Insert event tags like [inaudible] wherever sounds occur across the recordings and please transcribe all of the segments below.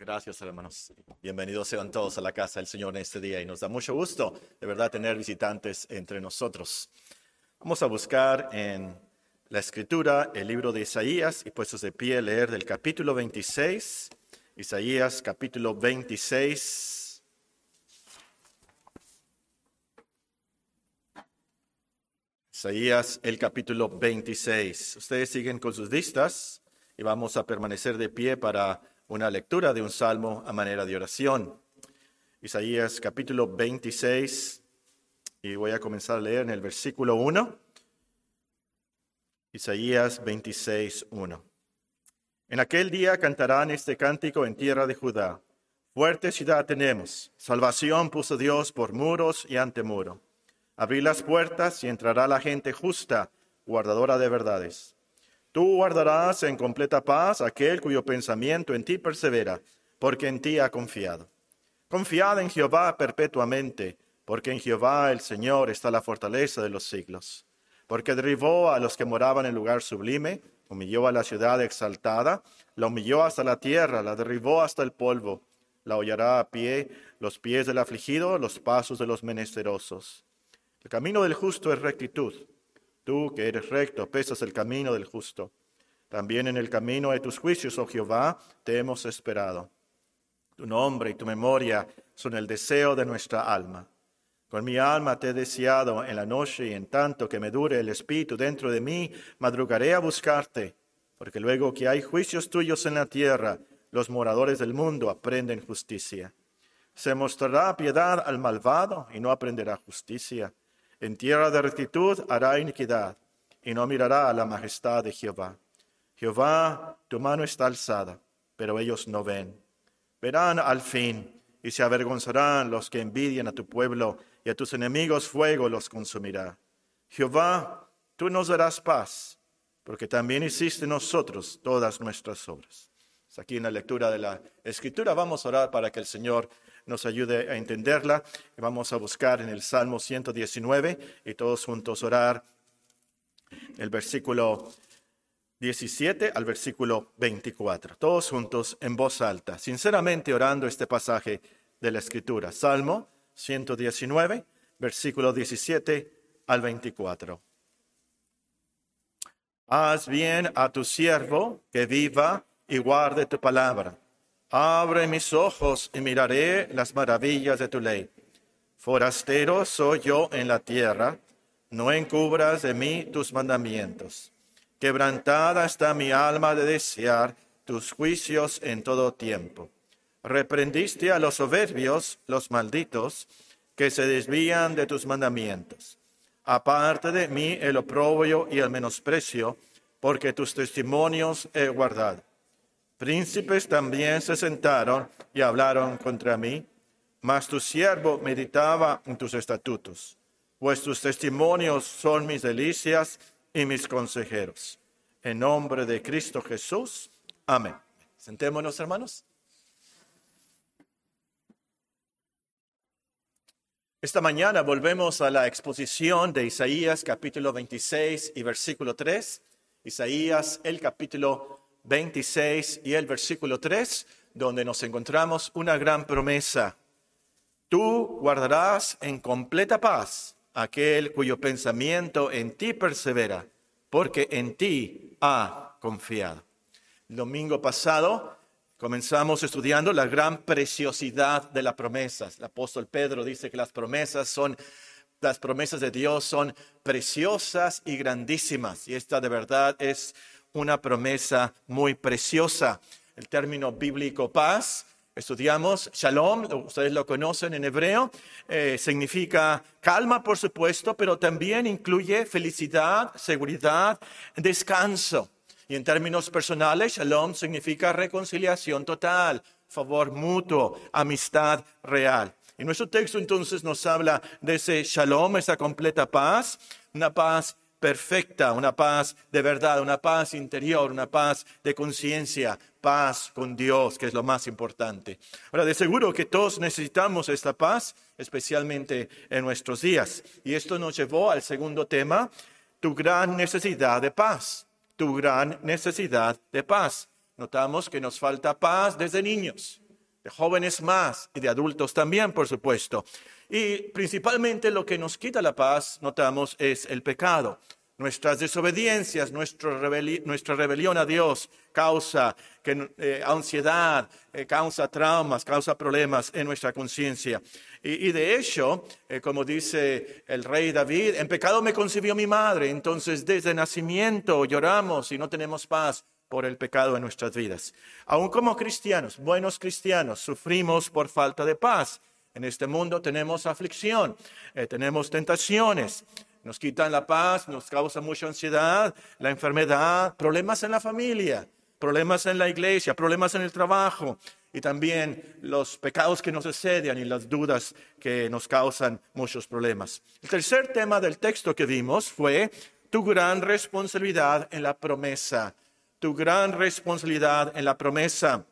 Gracias, hermanos. Bienvenidos sean todos a la casa del Señor en este día y nos da mucho gusto, de verdad, tener visitantes entre nosotros. Vamos a buscar en la escritura el libro de Isaías y puestos de pie leer del capítulo 26, Isaías capítulo 26. Isaías el capítulo 26. Ustedes siguen con sus vistas y vamos a permanecer de pie para una lectura de un salmo a manera de oración. Isaías capítulo 26, y voy a comenzar a leer en el versículo 1. Isaías 26, 1. En aquel día cantarán este cántico en tierra de Judá. Fuerte ciudad tenemos, salvación puso Dios por muros y ante muro. Abrí las puertas y entrará la gente justa, guardadora de verdades. Tú guardarás en completa paz aquel cuyo pensamiento en ti persevera, porque en ti ha confiado. Confiad en Jehová perpetuamente, porque en Jehová el Señor está la fortaleza de los siglos. Porque derribó a los que moraban en lugar sublime, humilló a la ciudad exaltada, la humilló hasta la tierra, la derribó hasta el polvo, la hollará a pie los pies del afligido, los pasos de los menesterosos. El camino del justo es rectitud Tú que eres recto, pesas el camino del justo. También en el camino de tus juicios, oh Jehová, te hemos esperado. Tu nombre y tu memoria son el deseo de nuestra alma. Con mi alma te he deseado en la noche y en tanto que me dure el espíritu dentro de mí, madrugaré a buscarte, porque luego que hay juicios tuyos en la tierra, los moradores del mundo aprenden justicia. Se mostrará piedad al malvado y no aprenderá justicia. En tierra de rectitud hará iniquidad y no mirará a la majestad de Jehová. Jehová, tu mano está alzada, pero ellos no ven. Verán al fin y se avergonzarán los que envidian a tu pueblo y a tus enemigos fuego los consumirá. Jehová, tú nos darás paz, porque también hiciste nosotros todas nuestras obras. Aquí en la lectura de la escritura vamos a orar para que el Señor nos ayude a entenderla. Vamos a buscar en el Salmo 119 y todos juntos orar el versículo 17 al versículo 24. Todos juntos en voz alta, sinceramente orando este pasaje de la Escritura. Salmo 119, versículo 17 al 24. Haz bien a tu siervo que viva y guarde tu palabra Abre mis ojos y miraré las maravillas de tu ley. Forastero soy yo en la tierra, no encubras de mí tus mandamientos. Quebrantada está mi alma de desear tus juicios en todo tiempo. Reprendiste a los soberbios, los malditos, que se desvían de tus mandamientos. Aparte de mí el oprobio y el menosprecio, porque tus testimonios he guardado. Príncipes también se sentaron y hablaron contra mí, mas tu siervo meditaba en tus estatutos, pues tus testimonios son mis delicias y mis consejeros. En nombre de Cristo Jesús. Amén. Sentémonos, hermanos. Esta mañana volvemos a la exposición de Isaías capítulo 26 y versículo 3. Isaías el capítulo 26 y el versículo 3, donde nos encontramos una gran promesa. Tú guardarás en completa paz aquel cuyo pensamiento en ti persevera, porque en ti ha confiado. El domingo pasado comenzamos estudiando la gran preciosidad de las promesas. El apóstol Pedro dice que las promesas son las promesas de Dios son preciosas y grandísimas. Y esta de verdad es una promesa muy preciosa. El término bíblico paz, estudiamos shalom, ustedes lo conocen en hebreo, eh, significa calma, por supuesto, pero también incluye felicidad, seguridad, descanso. Y en términos personales, shalom significa reconciliación total, favor mutuo, amistad real. Y nuestro texto entonces nos habla de ese shalom, esa completa paz, una paz perfecta, una paz de verdad, una paz interior, una paz de conciencia, paz con Dios, que es lo más importante. Ahora, de seguro que todos necesitamos esta paz, especialmente en nuestros días. Y esto nos llevó al segundo tema, tu gran necesidad de paz, tu gran necesidad de paz. Notamos que nos falta paz desde niños. de jóvenes más y de adultos también, por supuesto. Y principalmente lo que nos quita la paz, notamos, es el pecado. Nuestras desobediencias, nuestra, rebelión a Dios causa eh, ansiedad, eh, causa traumas, causa problemas en nuestra conciencia. Y, de hecho, eh, como dice el rey David, en pecado me concibió mi madre, entonces desde nacimiento lloramos y no tenemos paz por el pecado en nuestras vidas. Aún como cristianos, buenos cristianos, sufrimos por falta de paz. En este mundo tenemos aflicción, tenemos tentaciones, nos quitan la paz, nos causa mucha ansiedad, la enfermedad, problemas en la familia, problemas en la iglesia, problemas en el trabajo y también los pecados que nos exceden y las dudas que nos causan muchos problemas. El tercer tema del texto que vimos fue tu gran responsabilidad en la promesa, tu gran responsabilidad en la promesa.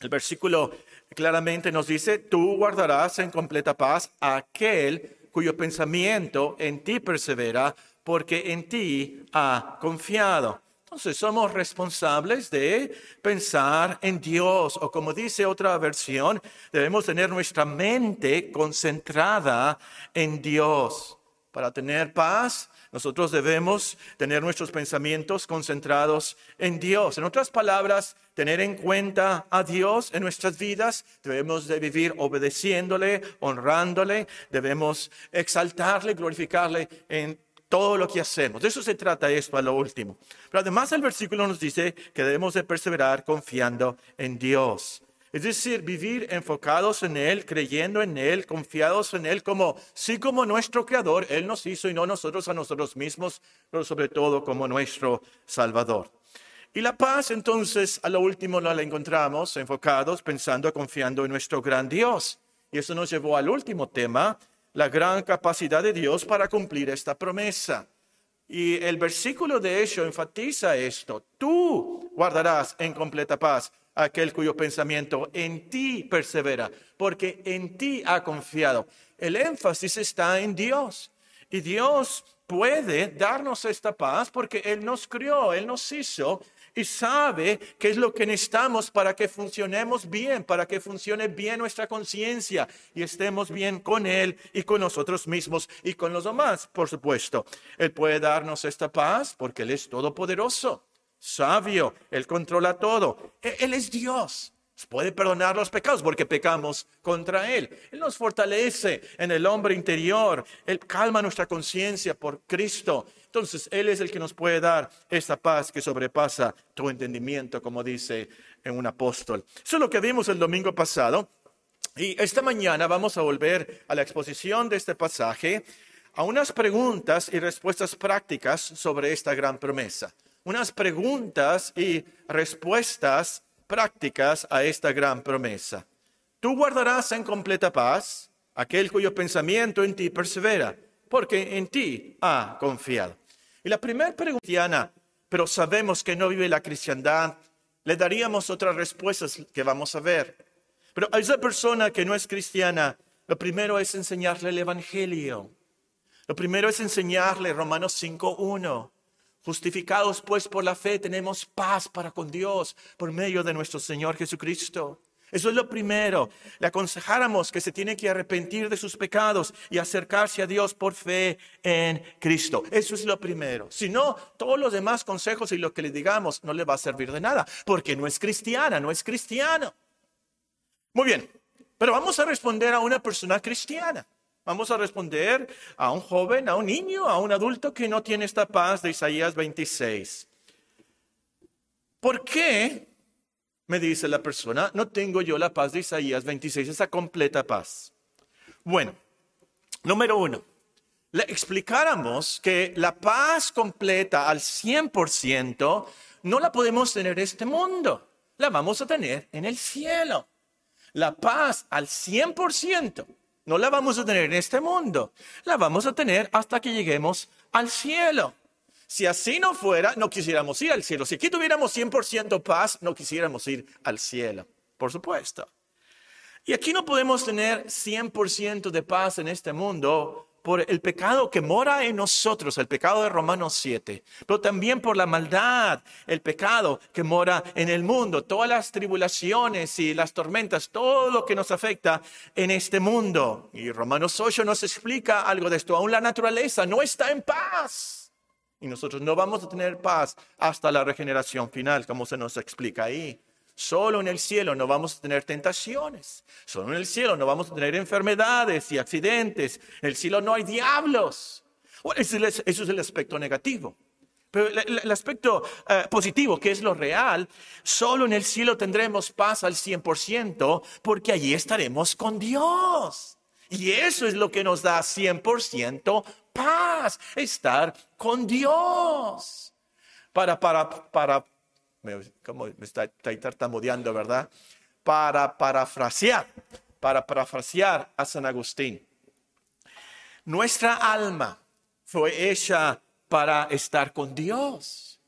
El versículo claramente nos dice, tú guardarás en completa paz a aquel cuyo pensamiento en ti persevera, porque en ti ha confiado. Entonces somos responsables de pensar en Dios, o como dice otra versión, debemos tener nuestra mente concentrada en Dios. Para tener paz, nosotros debemos tener nuestros pensamientos concentrados en Dios. En otras palabras, tener en cuenta a Dios en nuestras vidas. Debemos de vivir obedeciéndole, honrándole. Debemos exaltarle, glorificarle en todo lo que hacemos. De eso se trata esto a lo último. Pero además el versículo nos dice que debemos de perseverar confiando en Dios. Es decir, vivir enfocados en Él, creyendo en Él, confiados en Él, como sí como nuestro Creador, Él nos hizo y no nosotros a nosotros mismos, pero sobre todo como nuestro Salvador. Y la paz, entonces, a lo último no la encontramos enfocados, pensando, confiando en nuestro gran Dios. Y eso nos llevó al último tema, la gran capacidad de Dios para cumplir esta promesa. Y el versículo de hecho enfatiza esto. Tú guardarás en completa paz aquel cuyo pensamiento en ti persevera, porque en ti ha confiado. El énfasis está en Dios. Y Dios puede darnos esta paz porque Él nos crió, Él nos hizo y sabe qué es lo que necesitamos para que funcionemos bien, para que funcione bien nuestra conciencia y estemos bien con Él y con nosotros mismos y con los demás, por supuesto. Él puede darnos esta paz porque Él es todopoderoso sabio, Él controla todo. E-, Él es Dios. Puede perdonar los pecados porque pecamos contra Él. Él nos fortalece en el hombre interior. Él calma nuestra conciencia por Cristo. Entonces, Él es el que nos puede dar esta paz que sobrepasa tu entendimiento, como dice en un apóstol. Eso es lo que vimos el domingo pasado. Y esta mañana vamos a volver a la exposición de este pasaje, a unas preguntas y respuestas prácticas sobre esta gran promesa unas preguntas y respuestas prácticas a esta gran promesa. Tú guardarás en completa paz aquel cuyo pensamiento en ti persevera, porque en ti ha confiado. Y la primera pregunta, pero sabemos que no vive la cristiandad, le daríamos otras respuestas que vamos a ver. Pero a esa persona que no es cristiana, lo primero es enseñarle el Evangelio. Lo primero es enseñarle Romanos 5.1. Justificados pues por la fe tenemos paz para con Dios por medio de nuestro Señor Jesucristo. Eso es lo primero. Le aconsejáramos que se tiene que arrepentir de sus pecados y acercarse a Dios por fe en Cristo. Eso es lo primero. Si no, todos los demás consejos y lo que le digamos no le va a servir de nada, porque no es cristiana, no es cristiano. Muy bien, pero vamos a responder a una persona cristiana. Vamos a responder a un joven, a un niño, a un adulto que no tiene esta paz de Isaías 26. ¿Por qué, me dice la persona, no tengo yo la paz de Isaías 26, esa completa paz? Bueno, número uno, le explicáramos que la paz completa al 100% no la podemos tener en este mundo, la vamos a tener en el cielo. La paz al 100% no la vamos a tener en este mundo, la vamos a tener hasta que lleguemos al cielo. Si así no fuera, no quisiéramos ir al cielo. Si aquí tuviéramos 100% paz, no quisiéramos ir al cielo, por supuesto. Y aquí no podemos tener 100% de paz en este mundo por el pecado que mora en nosotros, el pecado de Romanos 7, pero también por la maldad, el pecado que mora en el mundo, todas las tribulaciones y las tormentas, todo lo que nos afecta en este mundo. Y Romanos 8 nos explica algo de esto, aún la naturaleza no está en paz. Y nosotros no vamos a tener paz hasta la regeneración final, como se nos explica ahí. Solo en el cielo no vamos a tener tentaciones. Solo en el cielo no vamos a tener enfermedades y accidentes. En el cielo no hay diablos. eso es el aspecto negativo. Pero el, aspecto eh, positivo, que es lo real, solo en el cielo tendremos paz al 100% porque allí estaremos con Dios. Y eso es lo que nos da 100% paz, estar con Dios. Para, para, para me, me está, tartamudeando, ¿verdad? Para parafrasear, para parafrasear a San Agustín. Nuestra alma fue hecha para estar con Dios.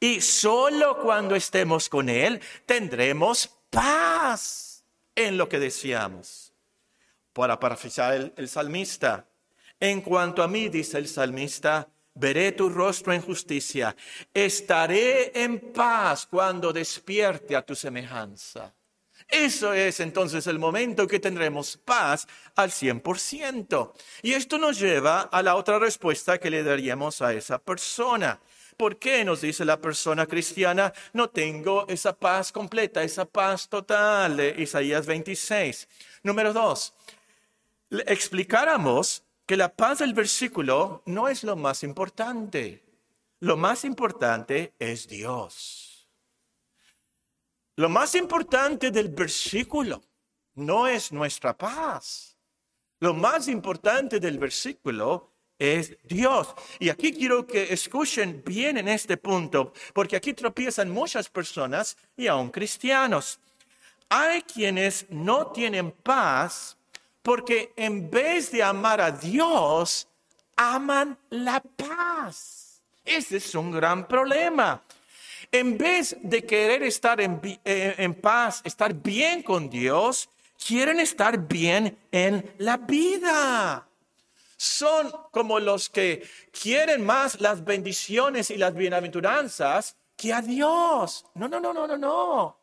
Y solo cuando estemos con Él tendremos paz en lo que deseamos. Para parafrasear el, el salmista, en cuanto a mí, dice el salmista, veré tu rostro en justicia, estaré en paz cuando despierte a tu semejanza. Eso es entonces el momento que tendremos paz al 100%. Y esto nos lleva a la otra respuesta que le daríamos a esa persona. ¿Por qué nos dice la persona cristiana, no tengo esa paz completa, esa paz total de Isaías 26? Número dos, explicáramos que la paz del versículo no es lo más importante. Lo más importante es Dios. Lo más importante del versículo no es nuestra paz. Lo más importante del versículo es Dios. Y aquí quiero que escuchen bien en este punto, porque aquí tropiezan muchas personas y aún cristianos. Hay quienes no tienen paz porque en vez de amar a Dios, aman la paz. Ese es un gran problema. En vez de querer estar en, eh, paz, estar bien con Dios, quieren estar bien en la vida. Son como los que quieren más las bendiciones y las bienaventuranzas que a Dios. No, no, no, no, no, no.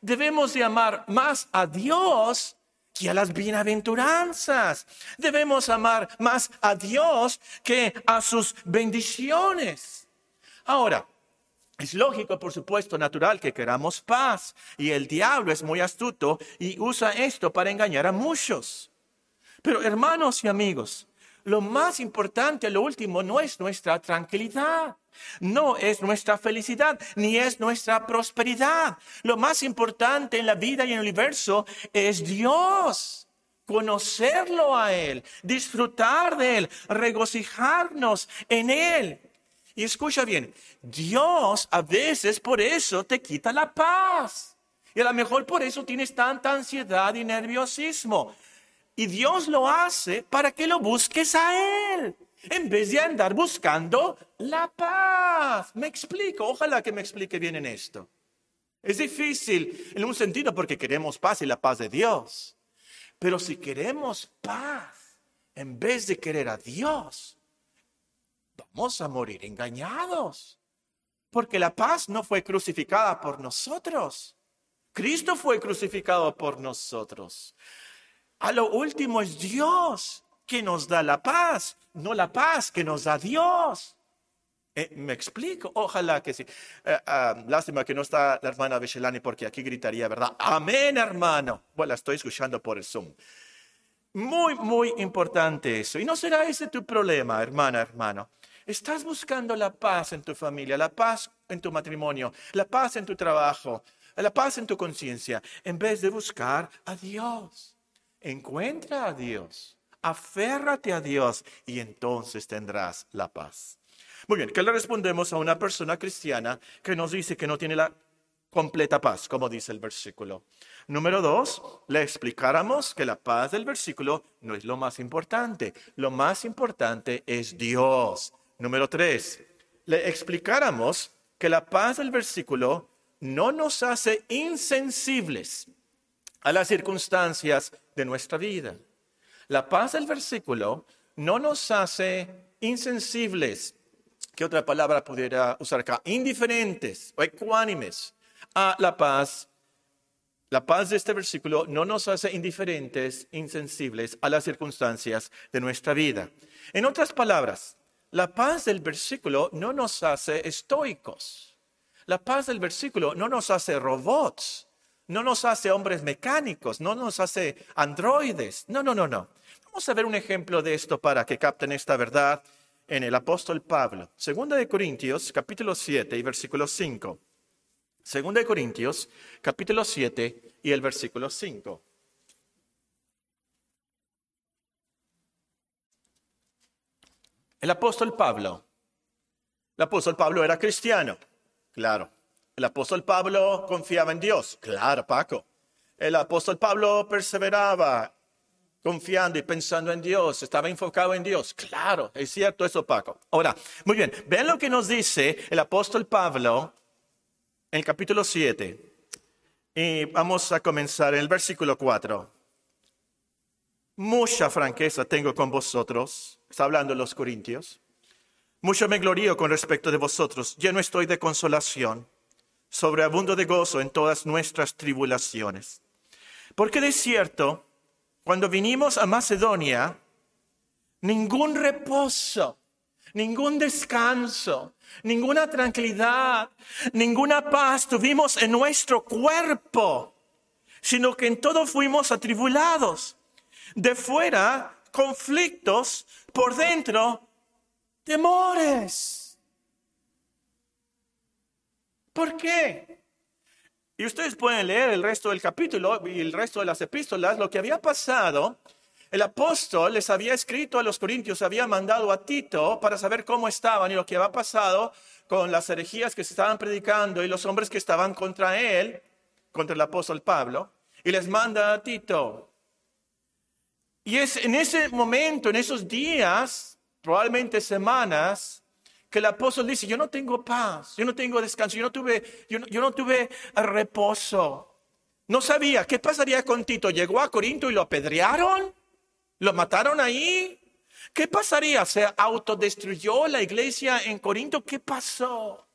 Debemos de amar más a Dios que a las bienaventuranzas. Debemos amar más a Dios que a sus bendiciones. Ahora, es lógico, por supuesto, natural que queramos paz. Y el diablo es muy astuto y usa esto para engañar a muchos. Pero hermanos y amigos, lo más importante, lo último, no es nuestra tranquilidad, no es nuestra felicidad, ni es nuestra prosperidad. Lo más importante en la vida y en el universo es Dios. Conocerlo a Él, disfrutar de Él, regocijarnos en Él. Y escucha bien, Dios a veces por eso te quita la paz. Y a lo mejor por eso tienes tanta ansiedad y nerviosismo. Y Dios lo hace para que lo busques a Él, en vez de andar buscando la paz. Me explico, ojalá que me explique bien en esto. Es difícil en un sentido porque queremos paz y la paz de Dios. Pero si queremos paz, en vez de querer a Dios, vamos a morir engañados. Porque la paz no fue crucificada por nosotros. Cristo fue crucificado por nosotros. A lo último es Dios que nos da la paz, no la paz que nos da Dios. Eh, ¿Me explico? Ojalá que sí. Eh, ah, lástima que no está la hermana Bechelani porque aquí gritaría, ¿verdad? Amén, hermano. Bueno, la estoy escuchando por el Zoom. Muy, muy importante eso. Y no será ese tu problema, hermana, hermano. Estás buscando la paz en tu familia, la paz en tu matrimonio, la paz en tu trabajo, la paz en tu conciencia, en vez de buscar a Dios. Encuentra a Dios, aférrate a Dios y entonces tendrás la paz. Muy bien, ¿qué le respondemos a una persona cristiana que nos dice que no tiene la completa paz, como dice el versículo? Número dos, le explicáramos que la paz del versículo no es lo más importante. Lo más importante es Dios. Número tres, le explicáramos que la paz del versículo no nos hace insensibles a las circunstancias de nuestra vida. La paz del versículo no nos hace insensibles. ¿Qué otra palabra pudiera usar acá? Indiferentes o ecuánimes a la paz. La paz de este versículo no nos hace indiferentes, insensibles a las circunstancias de nuestra vida. En otras palabras, la paz del versículo no nos hace estoicos. La paz del versículo no nos hace robots, no nos hace hombres mecánicos, no nos hace androides. No, no, no, no. Vamos a ver un ejemplo de esto para que capten esta verdad en el apóstol Pablo. Segunda de Corintios, capítulo 7 y versículo 5. Segunda de Corintios, capítulo 7 y el versículo 5. El apóstol Pablo. El apóstol Pablo era cristiano, claro. El apóstol Pablo confiaba en Dios, claro, Paco. El apóstol Pablo perseveraba confiando y pensando en Dios, estaba enfocado en Dios. Claro, es cierto eso, Paco. Ahora, muy bien, ven lo que nos dice el apóstol Pablo en el capítulo 7. Y vamos a comenzar en el versículo 4. Mucha franqueza tengo con vosotros, está hablando los corintios. Mucho me glorío con respecto de vosotros, lleno estoy de consolación, sobreabundo de gozo en todas nuestras tribulaciones. Porque de cierto, cuando vinimos a Macedonia, ningún reposo, ningún descanso, ninguna tranquilidad, ninguna paz tuvimos en nuestro cuerpo, sino que en todo fuimos atribulados. De fuera, conflictos, por dentro, temores. ¿Por qué? Y ustedes pueden leer el resto del capítulo y el resto de las epístolas, lo que había pasado. El apóstol les había escrito a los corintios, había mandado a Tito para saber cómo estaban y lo que había pasado con las herejías que se estaban predicando y los hombres que estaban contra él, contra el apóstol Pablo, y les manda a Tito. Y es en ese momento, en esos días, probablemente semanas, que el apóstol dice, yo no tengo paz, yo no tengo descanso, yo no tuve, yo no, tuve reposo. No sabía qué pasaría con Tito. Llegó a Corinto y lo apedrearon, lo mataron ahí. ¿Qué pasaría? ¿Se autodestruyó la iglesia en Corinto? ¿Qué pasó?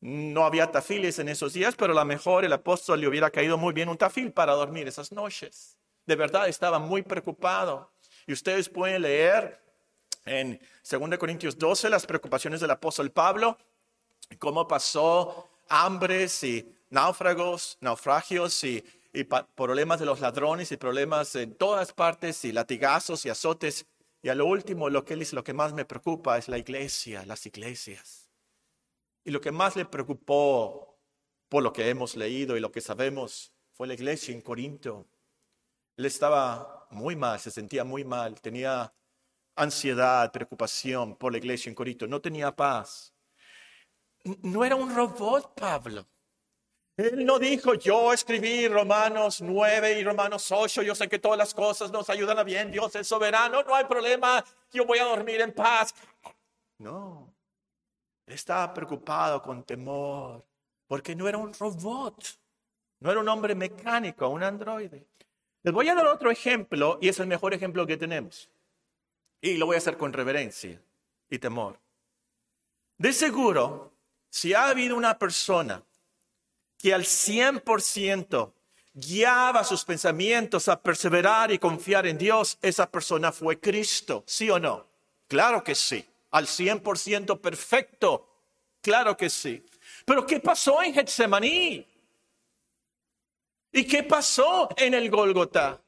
No había tafiles en esos días, pero a lo mejor el apóstol le hubiera caído muy bien un tafil para dormir esas noches. De verdad estaba muy preocupado. Y ustedes pueden leer en 2 Corintios 12 las preocupaciones del apóstol Pablo, cómo pasó hambres y náufragos, naufragios y, problemas de los ladrones y problemas en todas partes y latigazos y azotes. Y a lo último, lo que él dice, lo que más me preocupa es la iglesia, las iglesias. Y lo que más le preocupó por lo que hemos leído y lo que sabemos fue la iglesia en Corinto. Él estaba muy mal, se sentía muy mal, tenía ansiedad, preocupación por la iglesia en Corinto, no tenía paz. No era un robot, Pablo. Él no dijo, yo escribí Romanos 9 y Romanos 8, yo sé que todas las cosas nos ayudan a bien, Dios es soberano, no hay problema, yo voy a dormir en paz. No, él estaba preocupado con temor, porque no era un robot, no era un hombre mecánico, un androide. Les voy a dar otro ejemplo y es el mejor ejemplo que tenemos. Y lo voy a hacer con reverencia y temor. De seguro, si ha habido una persona que al 100% guiaba sus pensamientos a perseverar y confiar en Dios, esa persona fue Cristo, ¿sí o no? Claro que sí, al 100% perfecto, claro que sí. Pero ¿qué pasó en Getsemaní? ¿Y qué pasó en el Golgota?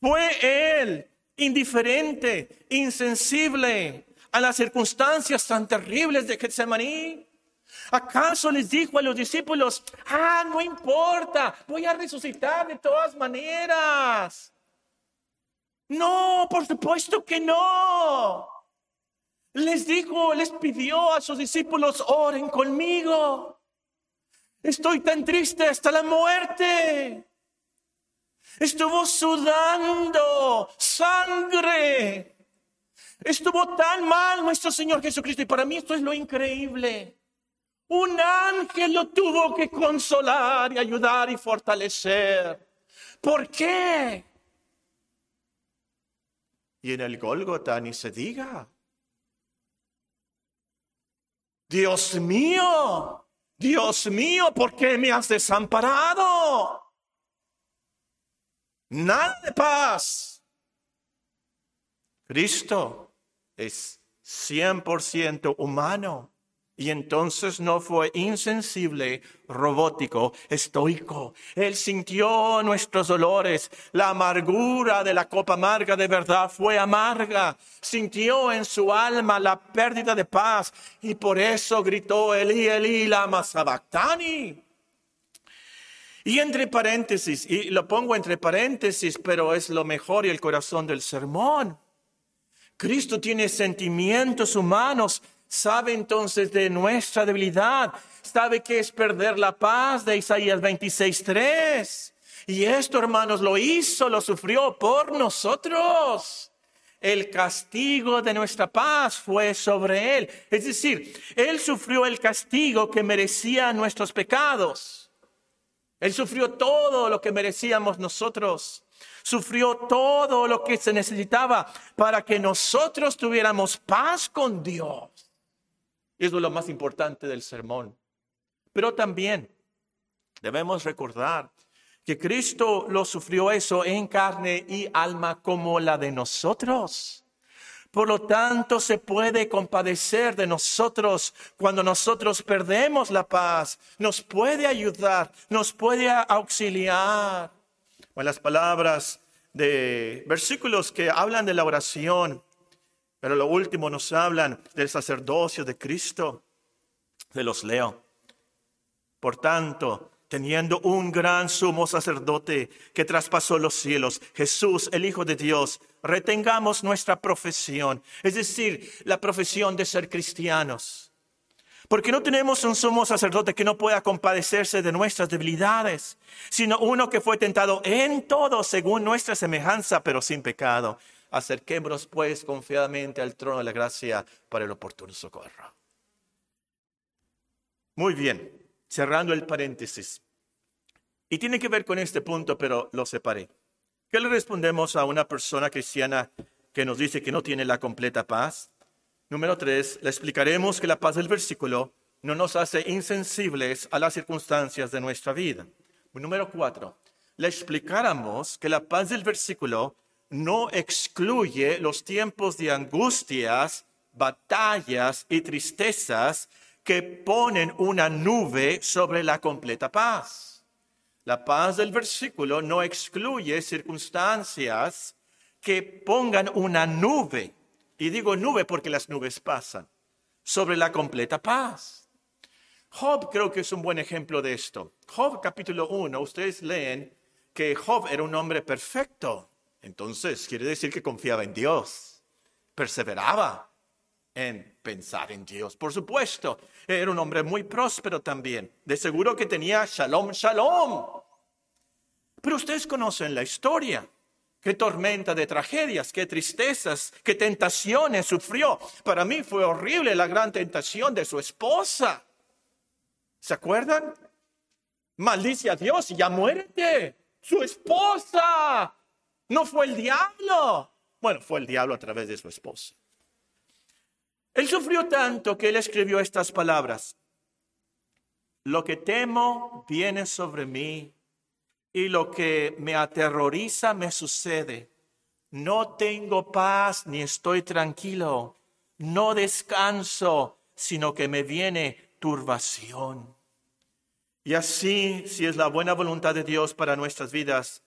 Fue Él indiferente, insensible a las circunstancias tan terribles de Getsemaní? ¿Acaso les dijo a los discípulos, ah, no importa, voy a resucitar de todas maneras? No, por supuesto que no. Les dijo, les pidió a sus discípulos, oren conmigo. Estoy tan triste hasta la muerte. Estuvo sudando sangre. Estuvo tan mal nuestro Señor Jesucristo. Y para mí esto es lo increíble. Un ángel lo tuvo que consolar y ayudar y fortalecer. ¿Por qué? Y en el Gólgota ni se diga. Dios mío, Dios mío, ¿por qué me has desamparado? Nada de paz. Cristo es 100% humano y entonces no fue insensible, robótico, estoico. Él sintió nuestros dolores. La amargura de la copa amarga de verdad fue amarga. Sintió en su alma la pérdida de paz y por eso gritó Eli, Eli, lama. Y entre paréntesis, y lo pongo entre paréntesis, pero es lo mejor y el corazón del sermón. Cristo tiene sentimientos humanos sabe entonces de nuestra debilidad, sabe que es perder la paz de Isaías 26.3. Y esto, hermanos, lo hizo, lo sufrió por nosotros. El castigo de nuestra paz fue sobre él. Es decir, él sufrió el castigo que merecía nuestros pecados. Él sufrió todo lo que merecíamos nosotros. Sufrió todo lo que se necesitaba para que nosotros tuviéramos paz con Dios. Eso es lo más importante del sermón. Pero también debemos recordar que Cristo lo sufrió eso en carne y alma como la de nosotros. Por lo tanto, se puede compadecer de nosotros cuando nosotros perdemos la paz. Nos puede ayudar, nos puede auxiliar. En las palabras de versículos que hablan de la oración, pero lo último nos hablan del sacerdocio de Cristo. Se los leo. Por tanto, teniendo un gran sumo sacerdote que traspasó los cielos, Jesús, el Hijo de Dios, retengamos nuestra profesión, es decir, la profesión de ser cristianos. Porque no tenemos un sumo sacerdote que no pueda compadecerse de nuestras debilidades, sino uno que fue tentado en todo según nuestra semejanza, pero sin pecado. Acerquémonos pues confiadamente al trono de la gracia para el oportuno socorro. Muy bien, cerrando el paréntesis. Y tiene que ver con este punto, pero lo separé. ¿Qué le respondemos a una persona cristiana que nos dice que no tiene la completa paz? Número tres, le explicaremos que la paz del versículo no nos hace insensibles a las circunstancias de nuestra vida. Número cuatro, le explicáramos que la paz del versículo no excluye los tiempos de angustias, batallas y tristezas que ponen una nube sobre la completa paz. La paz del versículo no excluye circunstancias que pongan una nube, y digo nube porque las nubes pasan, sobre la completa paz. Job creo que es un buen ejemplo de esto. Job capítulo 1, ustedes leen que Job era un hombre perfecto entonces, quiere decir que confiaba en Dios, perseveraba en pensar en Dios. Por supuesto, era un hombre muy próspero también. De seguro que tenía shalom, shalom. Pero ustedes conocen la historia. Qué tormenta de tragedias, qué tristezas, qué tentaciones sufrió. Para mí fue horrible la gran tentación de su esposa. ¿Se acuerdan? Maldice a Dios y ya muérete. Su esposa. No fue el diablo. Bueno, fue el diablo a través de su esposa. Él sufrió tanto que él escribió estas palabras. Lo que temo viene sobre mí y lo que me aterroriza me sucede. No tengo paz ni estoy tranquilo. No descanso, sino que me viene turbación. Y así, si es la buena voluntad de Dios para nuestras vidas,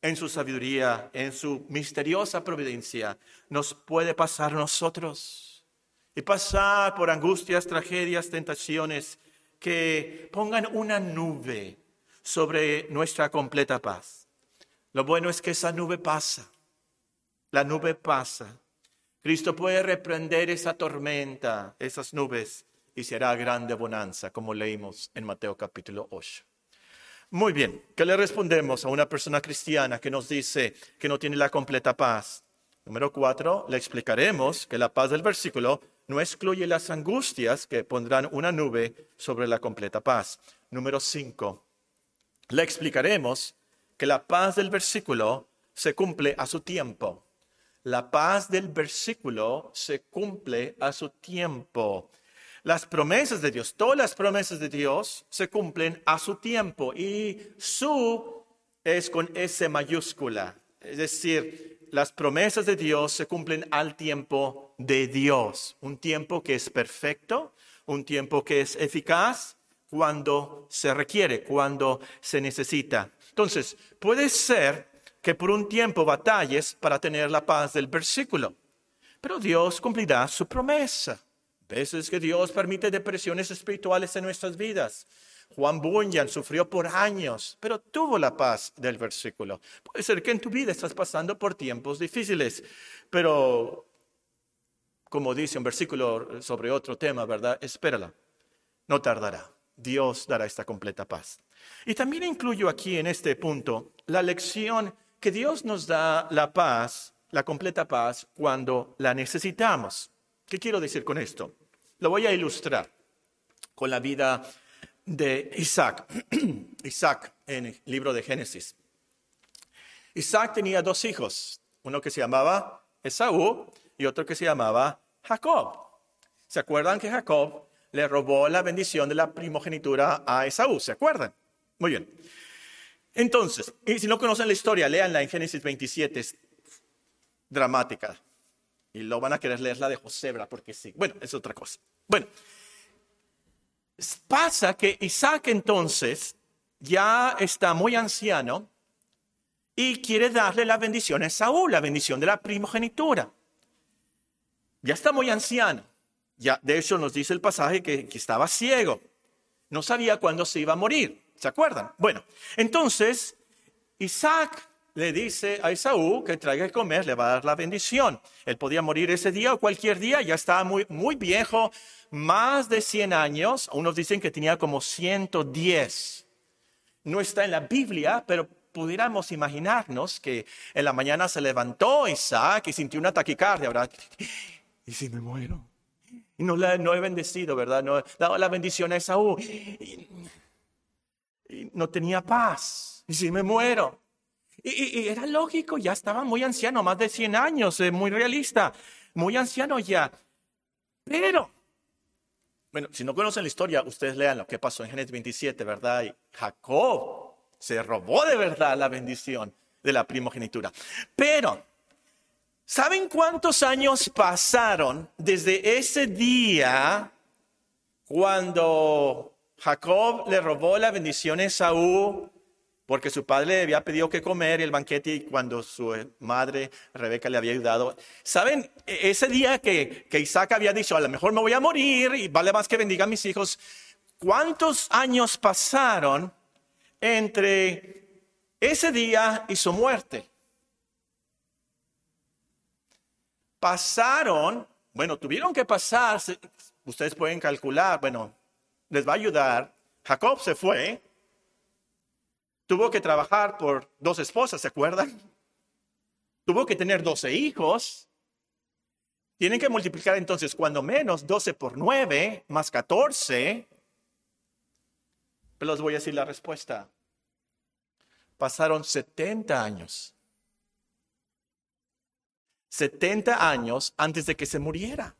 en su sabiduría, en su misteriosa providencia, nos puede pasar nosotros y pasar por angustias, tragedias, tentaciones que pongan una nube sobre nuestra completa paz. Lo bueno es que esa nube pasa, la nube pasa. Cristo puede reprender esa tormenta, esas nubes, y será grande bonanza, como leímos en Mateo capítulo 8. Muy bien, ¿qué le respondemos a una persona cristiana que nos dice que no tiene la completa paz? Número cuatro, le explicaremos que la paz del versículo no excluye las angustias que pondrán una nube sobre la completa paz. Número cinco, le explicaremos que la paz del versículo se cumple a su tiempo. La paz del versículo se cumple a su tiempo. Las promesas de Dios, todas las promesas de Dios se cumplen a su tiempo y su es con S mayúscula. Es decir, las promesas de Dios se cumplen al tiempo de Dios, un tiempo que es perfecto, un tiempo que es eficaz cuando se requiere, cuando se necesita. Entonces, puede ser que por un tiempo batalles para tener la paz del versículo, pero Dios cumplirá su promesa. Veces que Dios permite depresiones espirituales en nuestras vidas. Juan Bunyan sufrió por años, pero tuvo la paz del versículo. Puede ser que en tu vida estás pasando por tiempos difíciles, pero como dice un versículo sobre otro tema, ¿verdad? Espérala, no tardará. Dios dará esta completa paz. Y también incluyo aquí en este punto la lección que Dios nos da la paz, la completa paz, cuando la necesitamos. ¿Qué quiero decir con esto? Lo voy a ilustrar con la vida de Isaac. [clears throat] Isaac en el libro de Génesis. Isaac tenía dos hijos, uno que se llamaba Esaú y otro que se llamaba Jacob. ¿Se acuerdan que Jacob le robó la bendición de la primogenitura a Esaú? ¿Se acuerdan? Muy bien. Entonces, y si no conocen la historia, léanla en Génesis 27, es dramática. Y lo van a querer leer la de Josebra, porque sí. Bueno, es otra cosa. Bueno, pasa que Isaac entonces ya está muy anciano y quiere darle la bendición a Esaú, la bendición de la primogenitura. Ya está muy anciano. Ya, de hecho, nos dice el pasaje que, que estaba ciego. No sabía cuándo se iba a morir. ¿Se acuerdan? Bueno, entonces Isaac le dice a Esaú que traiga que comer, le va a dar la bendición. Él podía morir ese día o cualquier día, ya estaba muy, muy viejo, más de 100 años, unos dicen que tenía como 110. No está en la Biblia, pero pudiéramos imaginarnos que en la mañana se levantó Isaac y sintió una taquicardia, ¿verdad? ¿Y si me muero? Y no, he bendecido, ¿verdad? No he dado la bendición a Esaú no tenía paz. Y si me muero. Y, era lógico, ya estaba muy anciano, más de 100 años, eh, muy realista, muy anciano ya. Pero, bueno, si no conocen la historia, ustedes lean lo que pasó en Génesis 27, ¿verdad? Y Jacob se robó de verdad la bendición de la primogenitura. Pero, ¿saben cuántos años pasaron desde ese día cuando Jacob le robó la bendición a Esaú porque su padre le había pedido que comer y el banquete y cuando su madre Rebeca le había ayudado. ¿Saben? E-, ese día que, que Isaac había dicho, a lo mejor me voy a morir y vale más que bendiga mis hijos, ¿cuántos años pasaron entre ese día y su muerte? Pasaron, bueno, tuvieron que pasar, ustedes pueden calcular, bueno, les va a ayudar. Jacob se fue, tuvo que trabajar por dos esposas, ¿se acuerdan? Tuvo que tener doce hijos. Tienen que multiplicar entonces cuando menos 12 por 9 más 14. Pero les voy a decir la respuesta. Pasaron 70 años. 70 años antes de que se muriera.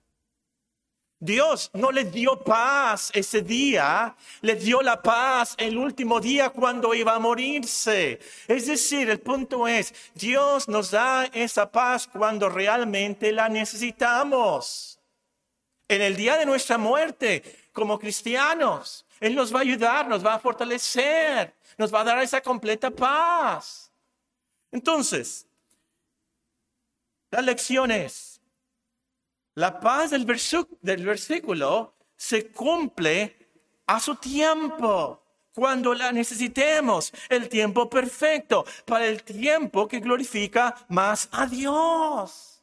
Dios no le dio paz ese día, le dio la paz el último día cuando iba a morirse. Es decir, el punto es, Dios nos da esa paz cuando realmente la necesitamos. En el día de nuestra muerte, como cristianos, Él nos va a ayudar, nos va a fortalecer, nos va a dar esa completa paz. Entonces, la lección es, la paz del, versículo se cumple a su tiempo, cuando la necesitemos, el tiempo perfecto, para el tiempo que glorifica más a Dios.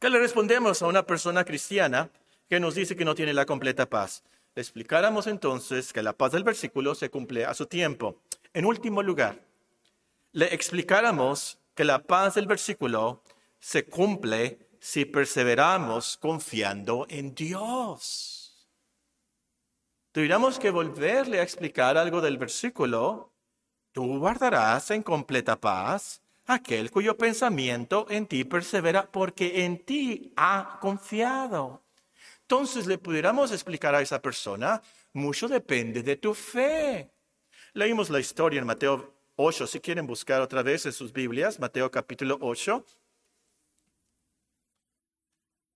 ¿Qué le respondemos a una persona cristiana que nos dice que no tiene la completa paz? Le explicáramos entonces que la paz del versículo se cumple a su tiempo. En último lugar, le explicáramos que la paz del versículo se cumple si perseveramos confiando en Dios. Tuviéramos que volverle a explicar algo del versículo. Tú guardarás en completa paz aquel cuyo pensamiento en ti persevera porque en ti ha confiado. Entonces le pudiéramos explicar a esa persona, mucho depende de tu fe. Leímos la historia en Mateo 8, si quieren buscar otra vez en sus Biblias, Mateo capítulo 8.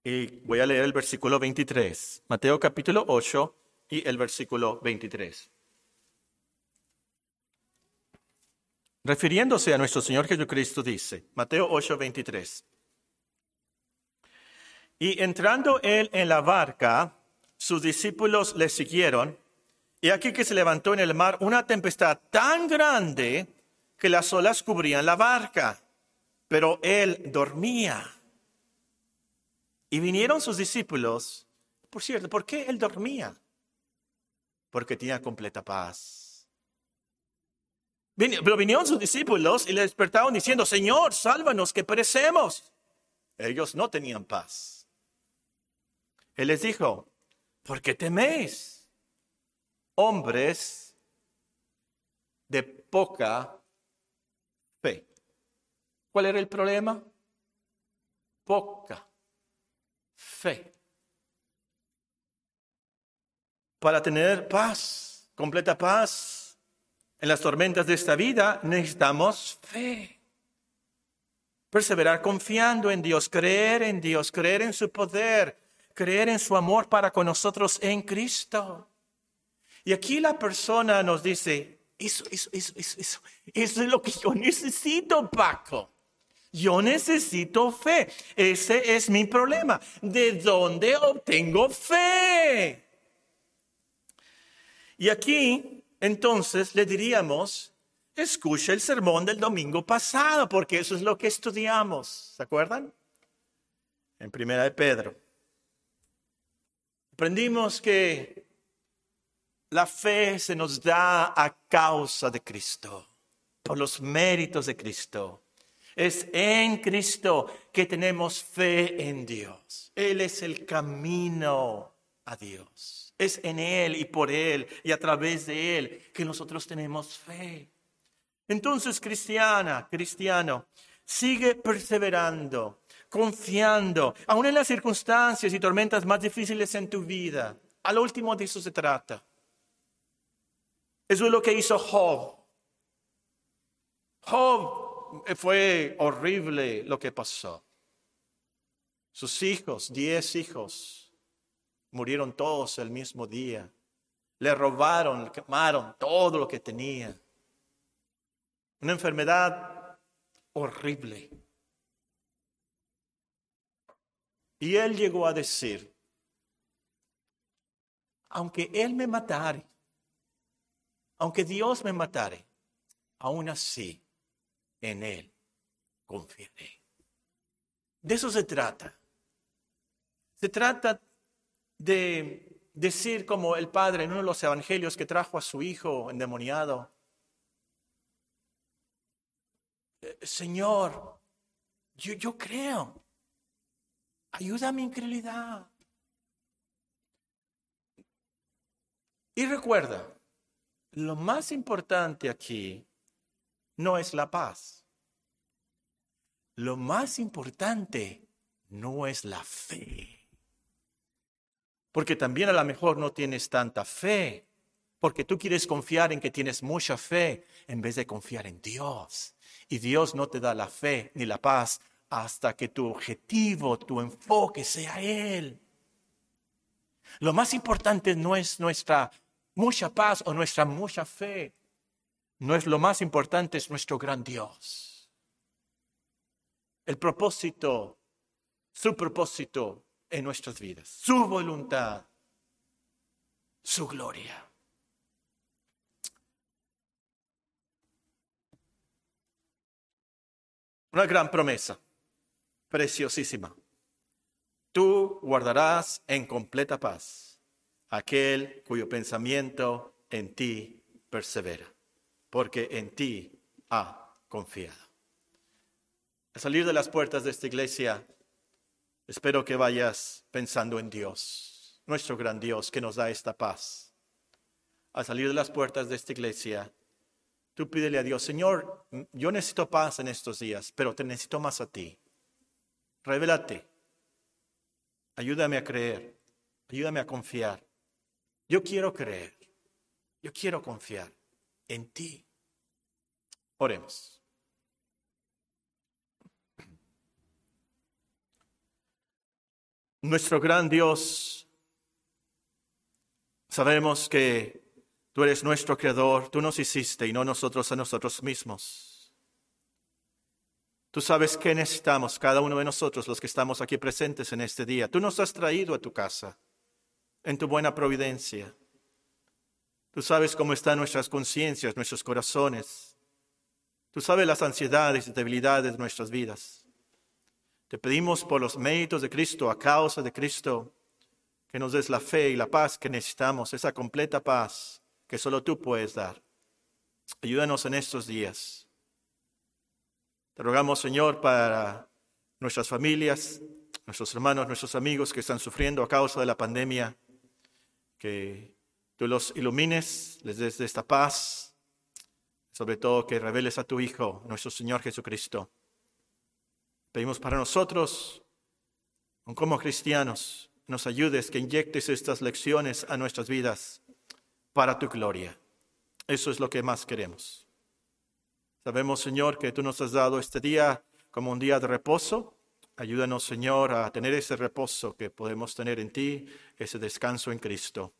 Y voy a leer el versículo 23. Mateo capítulo 8 y el versículo 23. Refiriéndose a nuestro Señor Jesucristo dice, Mateo 8, 23. Y entrando él en la barca, sus discípulos le siguieron, y aquí que se levantó en el mar una tempestad tan grande que las olas cubrían la barca, pero él dormía. Y vinieron sus discípulos, por cierto, ¿por qué él dormía? Porque tenía completa paz. Pero vinieron sus discípulos y le despertaron diciendo, Señor, sálvanos que perecemos. Ellos no tenían paz. Él les dijo, ¿por qué teméis? Hombres de poca fe. ¿Cuál era el problema? Poca fe. Para tener paz, completa paz en las tormentas de esta vida, necesitamos fe. Perseverar confiando en Dios, creer en Dios, creer en su poder, creer en su amor para con nosotros en Cristo. Y aquí la persona nos dice, eso, eso, eso, eso, eso, es lo que yo necesito, Paco. Yo necesito fe. Ese es mi problema. ¿De dónde obtengo fe? Y aquí, entonces, le diríamos, escucha el sermón del domingo pasado, porque eso es lo que estudiamos. ¿Se acuerdan? En Primera de Pedro. Aprendimos que la fe se nos da a causa de Cristo, por los méritos de Cristo. Es en Cristo que tenemos fe en Dios. Él es el camino a Dios. Es en Él y por Él y a través de Él que nosotros tenemos fe. Entonces, cristiana, cristiano, sigue perseverando, confiando, aún en las circunstancias y tormentas más difíciles en tu vida. Al último de eso se trata. Eso es lo que hizo Job. Job fue horrible lo que pasó. Sus hijos, diez hijos, murieron todos el mismo día. Le robaron, le quemaron todo lo que tenía. Una enfermedad horrible. Y él llegó a decir, aunque él me matare, aunque Dios me matare, aún así en Él confiaré. De eso se trata. Se trata de decir como el Padre en uno de los evangelios que trajo a su hijo endemoniado, eh, Señor, yo, yo creo, ayuda a mi incredulidad. Y recuerda, lo más importante aquí no es la paz. Lo más importante no es la fe. Porque también a lo mejor no tienes tanta fe. Porque tú quieres confiar en que tienes mucha fe en vez de confiar en Dios. Y Dios no te da la fe ni la paz hasta que tu objetivo, tu enfoque sea Él. Lo más importante no es nuestra mucha paz o nuestra mucha fe. No es lo más importante, es nuestro gran Dios. El propósito, su propósito en nuestras vidas, su voluntad, su gloria. Una gran promesa, preciosísima. Tú guardarás en completa paz aquel cuyo pensamiento en ti persevera porque en ti ha confiado. Al salir de las puertas de esta iglesia, espero que vayas pensando en Dios, nuestro gran Dios que nos da esta paz. Al salir de las puertas de esta iglesia, Tú pídele a Dios, Señor, yo necesito paz en estos días, pero te necesito más a ti. Revélate. Ayúdame a creer. Ayúdame a confiar. Yo quiero creer. Yo quiero confiar en ti. Oremos. Nuestro gran Dios, sabemos que tú eres nuestro creador, tú nos hiciste y no nosotros a nosotros mismos. Tú sabes que necesitamos cada uno de nosotros, los que estamos aquí presentes en este día. Tú nos has traído a tu casa en tu buena providencia. Tú sabes cómo están nuestras conciencias, nuestros corazones. Tú sabes las ansiedades y debilidades de nuestras vidas. Te pedimos por los méritos de Cristo, a causa de Cristo, que nos des la fe y la paz que necesitamos, esa completa paz que solo tú puedes dar. Ayúdanos en estos días. Te rogamos, Señor, para nuestras familias, nuestros hermanos, nuestros amigos que están sufriendo a causa de la pandemia, que tú los ilumines, les des esta paz, sobre todo que reveles a tu Hijo, nuestro Señor Jesucristo Pedimos para nosotros, como cristianos, nos ayudes, que inyectes estas lecciones a nuestras vidas para tu gloria. Eso es lo que más queremos. Sabemos, Señor, que tú nos has dado este día como un día de reposo. Ayúdanos, Señor, a tener ese reposo que podemos tener en ti, ese descanso en Cristo.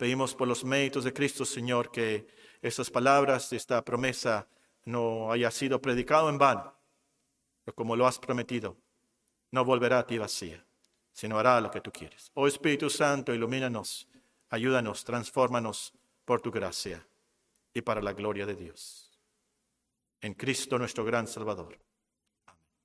Pedimos por los méritos de Cristo, Señor, que esas palabras esta promesa no haya sido predicado en vano, como lo has prometido, no volverá a ti vacía, sino hará lo que tú quieres. Oh Espíritu Santo, ilumínanos, ayúdanos, transfórmanos por tu gracia y para la gloria de Dios. En Cristo nuestro gran Salvador.